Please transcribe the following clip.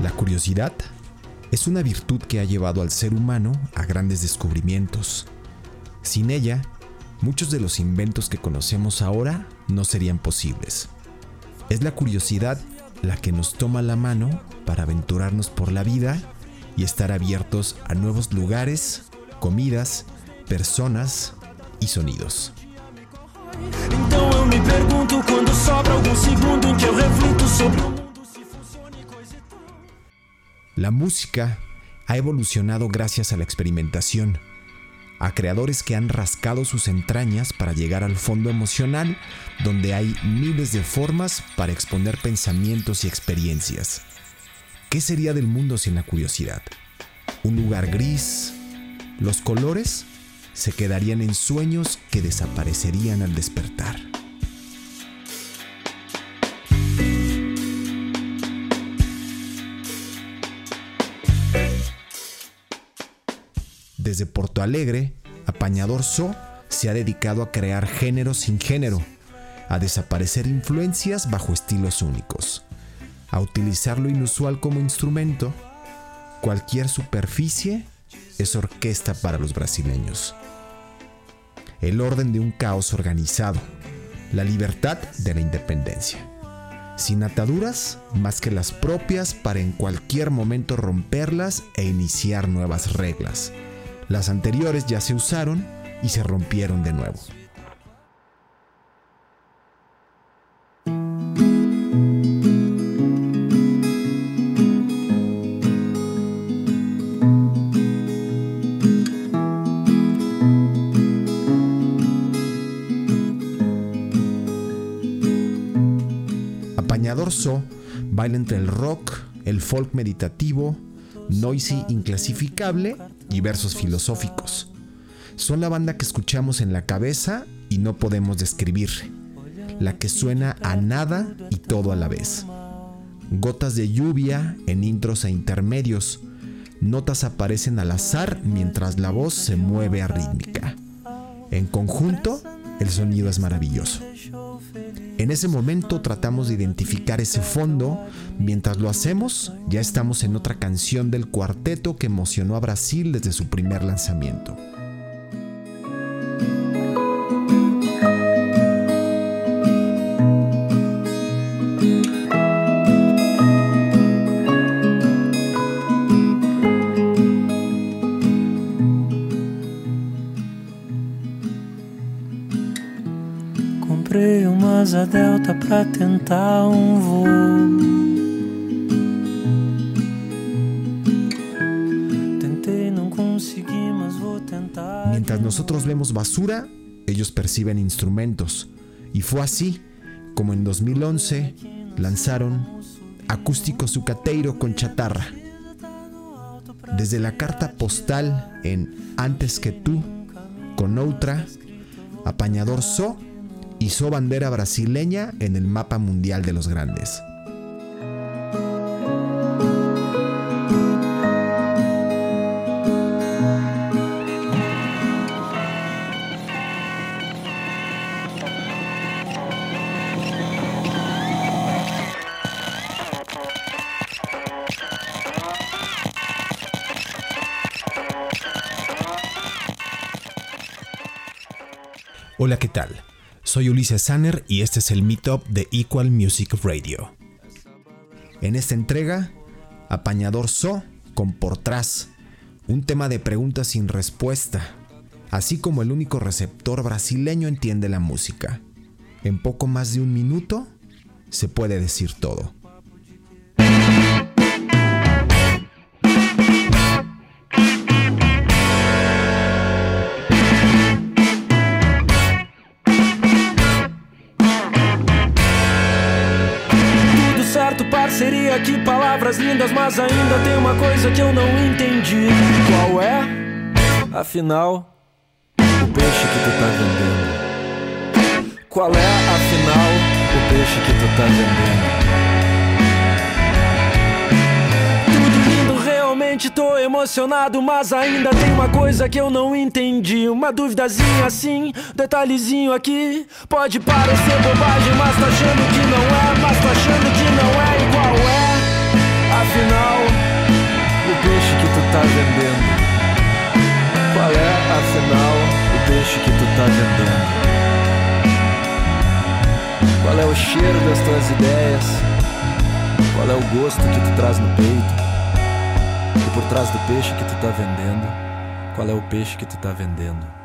La curiosidad es una virtud que ha llevado al ser humano a grandes descubrimientos. Sin ella, muchos de los inventos que conocemos ahora no serían posibles. Es la curiosidad la que nos toma la mano para aventurarnos por la vida y estar abiertos a nuevos lugares, comidas, personas y sonidos. La música ha evolucionado gracias a la experimentación, a creadores que han rascado sus entrañas para llegar al fondo emocional, donde hay miles de formas para exponer pensamientos y experiencias. ¿Qué sería del mundo sin la curiosidad? ¿Un lugar gris? ¿Los colores? Se quedarían en sueños que desaparecerían al despertar. Desde Porto Alegre, Apañador So se ha dedicado a crear género sin género, a desaparecer influencias bajo estilos únicos, a utilizar lo inusual como instrumento. Cualquier superficie es orquesta para los brasileños. El orden de un caos organizado, la libertad de la independencia. Sin ataduras más que las propias para en cualquier momento romperlas e iniciar nuevas reglas. Las anteriores ya se usaron y se rompieron de nuevo. Baila entre el rock, el folk meditativo, noisy inclasificable y versos filosóficos. Son la banda que escuchamos en la cabeza y no podemos describir. La que suena a nada y todo a la vez. Gotas de lluvia en intros e intermedios. Notas aparecen al azar mientras la voz se mueve a rítmica. En conjunto, el sonido es maravilloso. En ese momento tratamos de identificar ese fondo. Mientras lo hacemos, ya estamos en otra canción del cuarteto que emocionó a Brasil desde su primer lanzamiento. Comprei uma asa delta pra tentar um voo. Tentei, não consegui, mas vou tentar. Mientras nosotros vemos basura, ellos perciben instrumentos. Y fue así como en 2011 lanzaron Acústico Sucateiro con Chatarra. Desde la carta postal en Antes que tú, con Outra, Apañador So hizo bandera brasileña en el mapa mundial de los grandes. Hola, ¿qué tal? Soy Ulises Sanner y este es el Meetup de Equal Music Radio. En esta entrega, Apañador So con Por Tras, un tema de preguntas sin respuesta, así como el único receptor brasileño entiende la música. En poco más de un minuto se puede decir todo. Certo, parceria, que palavras lindas, mas ainda tem uma coisa que eu não entendi. Qual é? Afinal, o peixe que tu tá vendendo. Qual é, afinal, o peixe que tu tá vendendo? Tudo lindo, realmente tô emocionado, mas ainda tem uma coisa que eu não entendi. Uma duvidazinha assim, detalhezinho aqui. Pode parecer bobagem, mas tá achando que peixe que tu tá vendendo? Qual é o cheiro das tuas ideias? Qual é o gosto que tu traz no peito? E por trás do peixe que tu tá vendendo, qual é o peixe que tu tá vendendo?